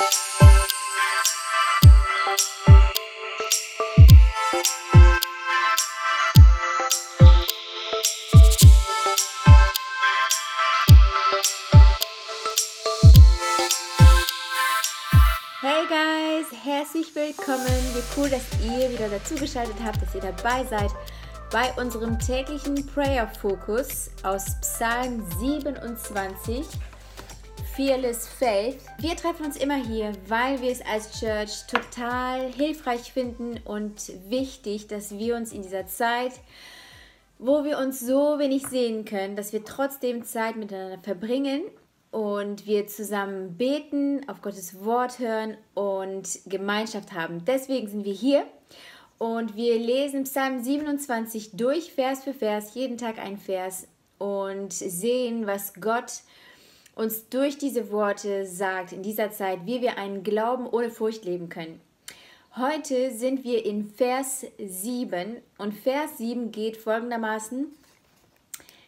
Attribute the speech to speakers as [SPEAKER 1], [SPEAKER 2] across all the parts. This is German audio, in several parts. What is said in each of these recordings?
[SPEAKER 1] Hey guys, herzlich willkommen. Wie cool, dass ihr wieder dazugeschaltet habt, dass ihr dabei seid bei unserem täglichen Prayer Fokus aus Psalm 27, Fearless Faith. Wir treffen uns immer hier, weil wir es als Church total hilfreich finden und wichtig, dass wir uns in dieser Zeit, wo wir uns so wenig sehen können, dass wir trotzdem Zeit miteinander verbringen und wir zusammen beten, auf Gottes Wort hören und Gemeinschaft haben. Deswegen sind wir hier und wir lesen Psalm 27 durch, Vers für Vers, jeden Tag ein Vers und sehen, was Gott uns durch diese Worte sagt in dieser Zeit, wie wir einen Glauben ohne Furcht leben können. Heute sind wir in Vers 7 und Vers 7 geht folgendermaßen,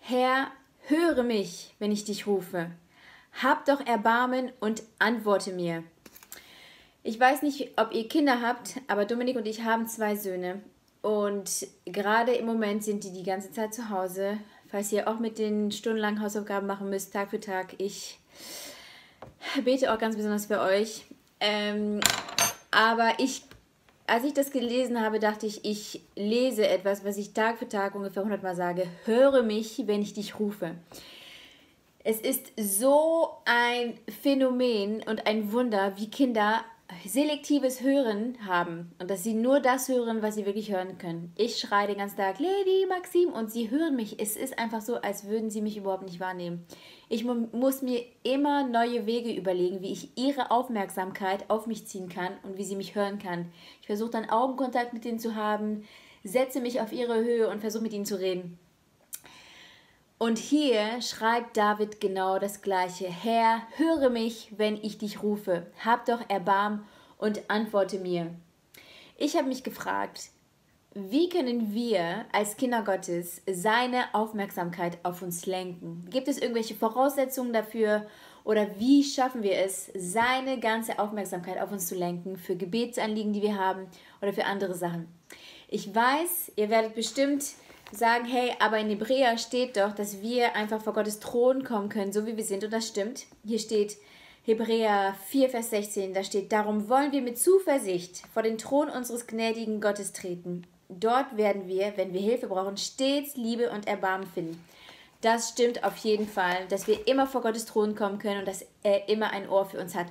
[SPEAKER 1] Herr, höre mich, wenn ich dich rufe. Hab doch Erbarmen und antworte mir. Ich weiß nicht, ob ihr Kinder habt, aber Dominik und ich haben zwei Söhne. Und gerade im Moment sind die die ganze Zeit zu Hause. Falls ihr auch mit den stundenlangen Hausaufgaben machen müsst, Tag für Tag, ich bete auch ganz besonders für euch. Ähm, aber ich, als ich das gelesen habe, dachte ich, ich lese etwas, was ich Tag für Tag ungefähr 100 Mal sage. Höre mich, wenn ich dich rufe. Es ist so ein Phänomen und ein Wunder, wie Kinder selektives Hören haben und dass sie nur das hören, was sie wirklich hören können. Ich schreie den ganzen Tag, Lady, Maxim, und sie hören mich. Es ist einfach so, als würden sie mich überhaupt nicht wahrnehmen. Ich mu muss mir immer neue Wege überlegen, wie ich ihre Aufmerksamkeit auf mich ziehen kann und wie sie mich hören kann. Ich versuche dann Augenkontakt mit ihnen zu haben, setze mich auf ihre Höhe und versuche mit ihnen zu reden. Und hier schreibt David genau das gleiche. Herr, höre mich, wenn ich dich rufe. Hab doch Erbarm und antworte mir. Ich habe mich gefragt, wie können wir als Kinder Gottes seine Aufmerksamkeit auf uns lenken? Gibt es irgendwelche Voraussetzungen dafür oder wie schaffen wir es, seine ganze Aufmerksamkeit auf uns zu lenken für Gebetsanliegen, die wir haben oder für andere Sachen? Ich weiß, ihr werdet bestimmt sagen, hey, aber in Hebräer steht doch, dass wir einfach vor Gottes Thron kommen können, so wie wir sind. Und das stimmt. Hier steht Hebräer 4, Vers 16, da steht, darum wollen wir mit Zuversicht vor den Thron unseres gnädigen Gottes treten. Dort werden wir, wenn wir Hilfe brauchen, stets Liebe und Erbarmen finden. Das stimmt auf jeden Fall, dass wir immer vor Gottes Thron kommen können und dass er immer ein Ohr für uns hat.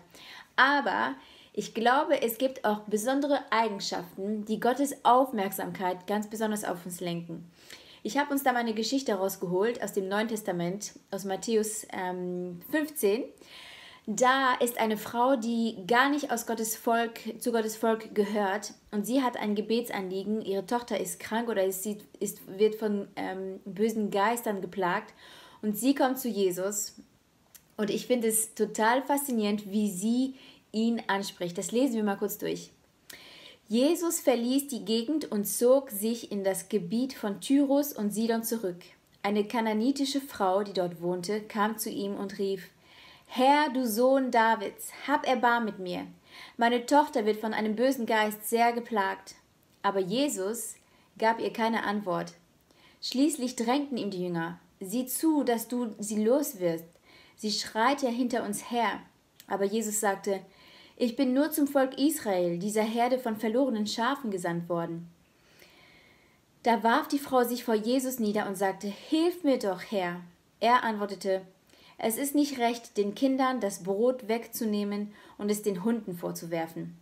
[SPEAKER 1] Aber ich glaube, es gibt auch besondere Eigenschaften, die Gottes Aufmerksamkeit ganz besonders auf uns lenken. Ich habe uns da mal eine Geschichte rausgeholt aus dem Neuen Testament, aus Matthäus ähm, 15. Da ist eine Frau, die gar nicht aus Gottes Volk, zu Gottes Volk gehört und sie hat ein Gebetsanliegen. Ihre Tochter ist krank oder ist, ist, wird von ähm, bösen Geistern geplagt und sie kommt zu Jesus. Und ich finde es total faszinierend, wie sie ihn anspricht. Das lesen wir mal kurz durch. Jesus verließ die Gegend und zog sich in das Gebiet von Tyrus und Sidon zurück. Eine kananitische Frau, die dort wohnte, kam zu ihm und rief: Herr, du Sohn Davids, hab Erbarm mit mir. Meine Tochter wird von einem bösen Geist sehr geplagt. Aber Jesus gab ihr keine Antwort. Schließlich drängten ihm die Jünger: Sieh zu, dass du sie loswirst. Sie schreit ja hinter uns her. Aber Jesus sagte: ich bin nur zum Volk Israel, dieser Herde von verlorenen Schafen gesandt worden. Da warf die Frau sich vor Jesus nieder und sagte, Hilf mir doch, Herr. Er antwortete, Es ist nicht recht, den Kindern das Brot wegzunehmen und es den Hunden vorzuwerfen.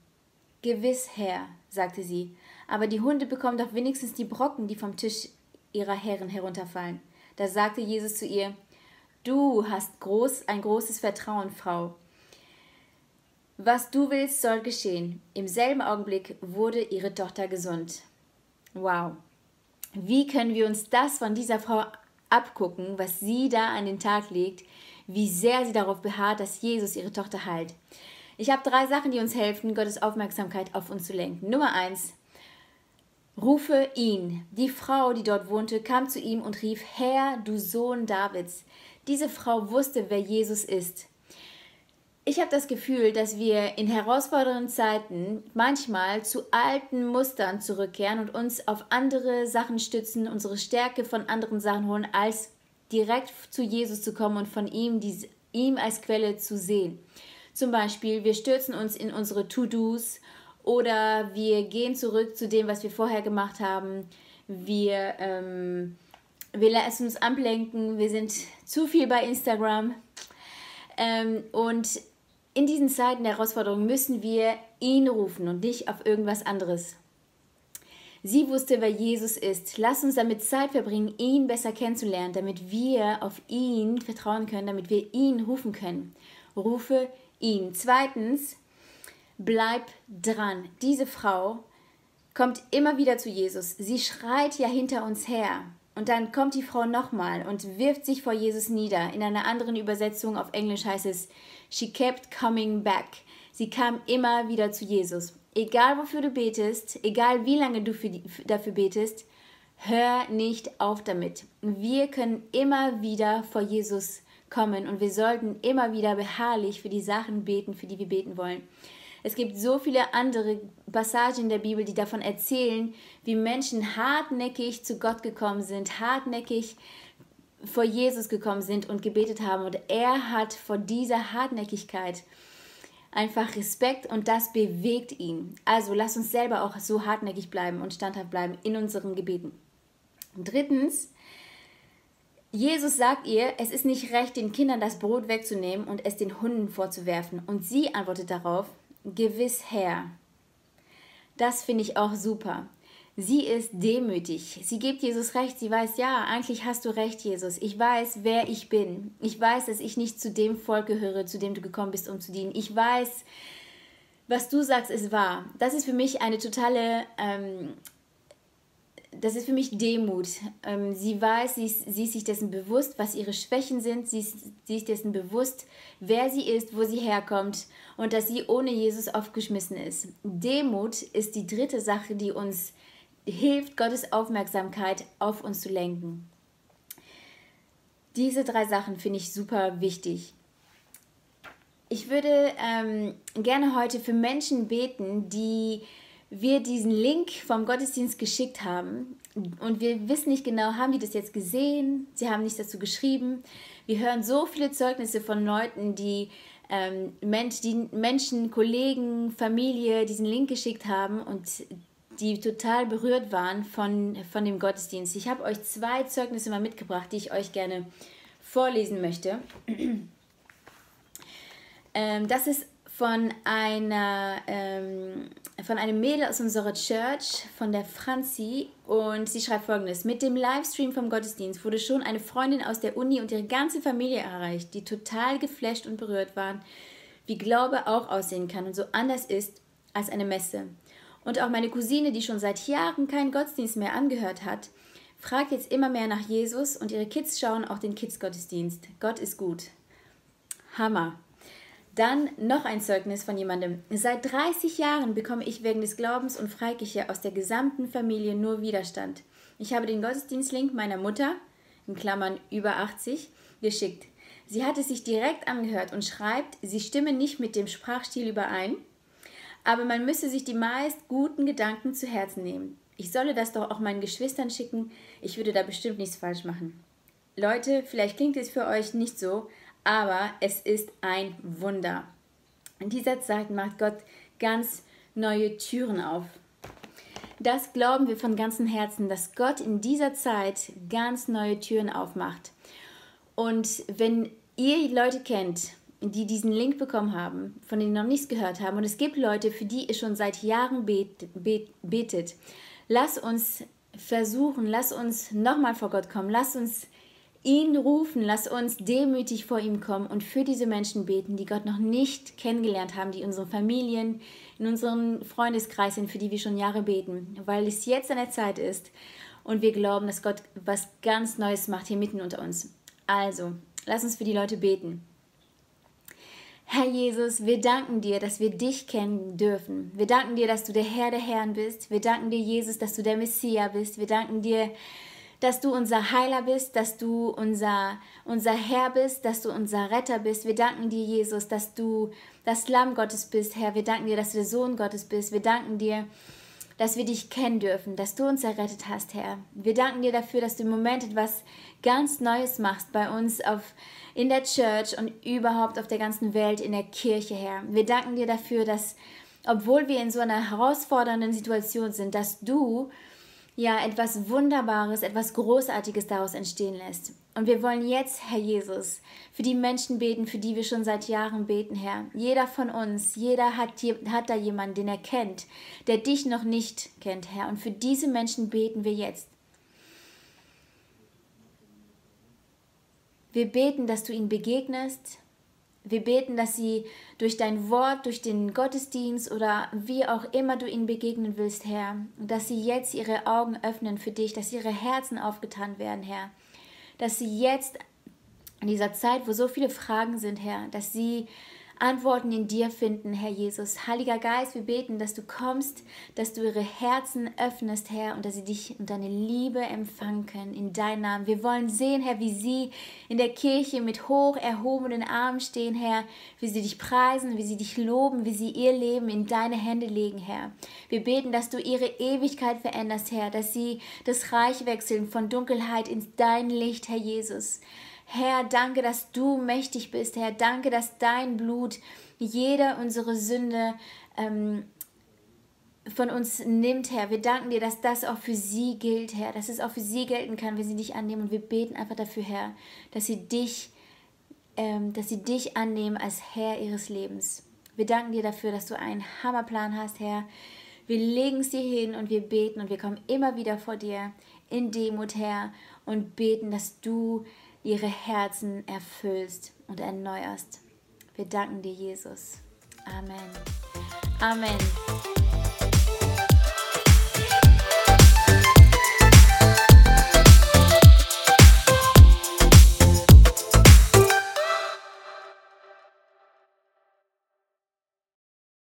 [SPEAKER 1] Gewiss, Herr, sagte sie, aber die Hunde bekommen doch wenigstens die Brocken, die vom Tisch ihrer Herren herunterfallen. Da sagte Jesus zu ihr, Du hast groß, ein großes Vertrauen, Frau. Was du willst, soll geschehen. Im selben Augenblick wurde ihre Tochter gesund. Wow. Wie können wir uns das von dieser Frau abgucken, was sie da an den Tag legt, wie sehr sie darauf beharrt, dass Jesus ihre Tochter heilt? Ich habe drei Sachen, die uns helfen, Gottes Aufmerksamkeit auf uns zu lenken. Nummer eins, rufe ihn. Die Frau, die dort wohnte, kam zu ihm und rief, Herr, du Sohn Davids. Diese Frau wusste, wer Jesus ist. Ich habe das Gefühl, dass wir in herausfordernden Zeiten manchmal zu alten Mustern zurückkehren und uns auf andere Sachen stützen, unsere Stärke von anderen Sachen holen, als direkt zu Jesus zu kommen und von ihm, die, ihm als Quelle zu sehen. Zum Beispiel, wir stürzen uns in unsere To-Dos oder wir gehen zurück zu dem, was wir vorher gemacht haben. Wir, ähm, wir lassen uns ablenken, wir sind zu viel bei Instagram. Ähm, und in diesen Zeiten der Herausforderung müssen wir ihn rufen und nicht auf irgendwas anderes. Sie wusste, wer Jesus ist. Lass uns damit Zeit verbringen, ihn besser kennenzulernen, damit wir auf ihn vertrauen können, damit wir ihn rufen können. Rufe ihn. Zweitens, bleib dran. Diese Frau kommt immer wieder zu Jesus. Sie schreit ja hinter uns her. Und dann kommt die Frau nochmal und wirft sich vor Jesus nieder. In einer anderen Übersetzung auf Englisch heißt es, She kept coming back. Sie kam immer wieder zu Jesus. Egal wofür du betest, egal wie lange du die, dafür betest, hör nicht auf damit. Wir können immer wieder vor Jesus kommen und wir sollten immer wieder beharrlich für die Sachen beten, für die wir beten wollen. Es gibt so viele andere Passagen in der Bibel, die davon erzählen, wie Menschen hartnäckig zu Gott gekommen sind, hartnäckig vor Jesus gekommen sind und gebetet haben. Und er hat vor dieser Hartnäckigkeit einfach Respekt und das bewegt ihn. Also lass uns selber auch so hartnäckig bleiben und standhaft bleiben in unseren Gebeten. drittens, Jesus sagt ihr, es ist nicht recht, den Kindern das Brot wegzunehmen und es den Hunden vorzuwerfen. Und sie antwortet darauf, gewiss Herr. Das finde ich auch super. Sie ist demütig. Sie gibt Jesus recht. Sie weiß, ja, eigentlich hast du recht, Jesus. Ich weiß, wer ich bin. Ich weiß, dass ich nicht zu dem Volk gehöre, zu dem du gekommen bist, um zu dienen. Ich weiß, was du sagst, ist wahr. Das ist für mich eine totale, ähm, das ist für mich Demut. Ähm, sie weiß, sie ist, sie ist sich dessen bewusst, was ihre Schwächen sind. Sie ist sich dessen bewusst, wer sie ist, wo sie herkommt und dass sie ohne Jesus aufgeschmissen ist. Demut ist die dritte Sache, die uns hilft, Gottes Aufmerksamkeit auf uns zu lenken. Diese drei Sachen finde ich super wichtig. Ich würde ähm, gerne heute für Menschen beten, die wir diesen Link vom Gottesdienst geschickt haben und wir wissen nicht genau, haben die das jetzt gesehen? Sie haben nichts dazu geschrieben. Wir hören so viele Zeugnisse von Leuten, die, ähm, Mensch, die Menschen, Kollegen, Familie diesen Link geschickt haben und die total berührt waren von, von dem Gottesdienst. Ich habe euch zwei Zeugnisse mal mitgebracht, die ich euch gerne vorlesen möchte. Ähm, das ist von einer ähm, von einem Mädel aus unserer Church, von der Franzi, und sie schreibt folgendes: Mit dem Livestream vom Gottesdienst wurde schon eine Freundin aus der Uni und ihre ganze Familie erreicht, die total geflasht und berührt waren, wie Glaube auch aussehen kann und so anders ist als eine Messe. Und auch meine Cousine, die schon seit Jahren keinen Gottesdienst mehr angehört hat, fragt jetzt immer mehr nach Jesus und ihre Kids schauen auch den Kids-Gottesdienst. Gott ist gut. Hammer. Dann noch ein Zeugnis von jemandem. Seit 30 Jahren bekomme ich wegen des Glaubens und Freikirche aus der gesamten Familie nur Widerstand. Ich habe den Gottesdienstlink meiner Mutter, in Klammern über 80, geschickt. Sie hat es sich direkt angehört und schreibt, sie stimme nicht mit dem Sprachstil überein aber man müsse sich die meist guten Gedanken zu Herzen nehmen. Ich solle das doch auch meinen Geschwistern schicken, ich würde da bestimmt nichts falsch machen. Leute, vielleicht klingt es für euch nicht so, aber es ist ein Wunder. In dieser Zeit macht Gott ganz neue Türen auf. Das glauben wir von ganzem Herzen, dass Gott in dieser Zeit ganz neue Türen aufmacht. Und wenn ihr Leute kennt, die diesen Link bekommen haben, von denen noch nichts gehört haben. Und es gibt Leute, für die ihr schon seit Jahren bet, bet, betet. Lass uns versuchen, lass uns nochmal vor Gott kommen, lass uns ihn rufen, lass uns demütig vor ihm kommen und für diese Menschen beten, die Gott noch nicht kennengelernt haben, die in unseren Familien, in unserem Freundeskreis sind, für die wir schon Jahre beten, weil es jetzt an der Zeit ist und wir glauben, dass Gott was ganz Neues macht hier mitten unter uns. Also, lass uns für die Leute beten. Herr Jesus, wir danken dir, dass wir dich kennen dürfen. Wir danken dir, dass du der Herr der Herren bist. Wir danken dir, Jesus, dass du der Messias bist. Wir danken dir, dass du unser Heiler bist, dass du unser, unser Herr bist, dass du unser Retter bist. Wir danken dir, Jesus, dass du das Lamm Gottes bist, Herr. Wir danken dir, dass du der Sohn Gottes bist. Wir danken dir, dass wir dich kennen dürfen, dass du uns errettet hast, Herr. Wir danken dir dafür, dass du im Moment etwas ganz Neues machst bei uns auf, in der Church und überhaupt auf der ganzen Welt, in der Kirche, Herr. Wir danken dir dafür, dass, obwohl wir in so einer herausfordernden Situation sind, dass du ja etwas Wunderbares, etwas Großartiges daraus entstehen lässt. Und wir wollen jetzt, Herr Jesus, für die Menschen beten, für die wir schon seit Jahren beten, Herr. Jeder von uns, jeder hat, hat da jemanden, den er kennt, der dich noch nicht kennt, Herr. Und für diese Menschen beten wir jetzt. Wir beten, dass du ihnen begegnest, wir beten, dass sie durch dein Wort, durch den Gottesdienst oder wie auch immer du ihnen begegnen willst, Herr, dass sie jetzt ihre Augen öffnen für dich, dass ihre Herzen aufgetan werden, Herr. Dass sie jetzt in dieser Zeit, wo so viele Fragen sind, Herr, dass sie Antworten in dir finden, Herr Jesus. Heiliger Geist, wir beten, dass du kommst, dass du ihre Herzen öffnest, Herr, und dass sie dich und deine Liebe empfangen können in deinem Namen. Wir wollen sehen, Herr, wie sie in der Kirche mit hoch erhobenen Armen stehen, Herr, wie sie dich preisen, wie sie dich loben, wie sie ihr Leben in deine Hände legen, Herr. Wir beten, dass du ihre Ewigkeit veränderst, Herr, dass sie das Reich wechseln von Dunkelheit ins dein Licht, Herr Jesus. Herr, danke, dass du mächtig bist. Herr, danke, dass dein Blut jeder unsere Sünde ähm, von uns nimmt, Herr. Wir danken dir, dass das auch für sie gilt, Herr, dass es auch für sie gelten kann, wenn sie dich annehmen. Und wir beten einfach dafür, Herr, dass sie dich, ähm, dass sie dich annehmen als Herr ihres Lebens. Wir danken dir dafür, dass du einen Hammerplan hast, Herr. Wir legen es dir hin und wir beten und wir kommen immer wieder vor dir in Demut, Herr, und beten, dass du ihre Herzen erfüllst und erneuerst. Wir danken dir, Jesus. Amen. Amen.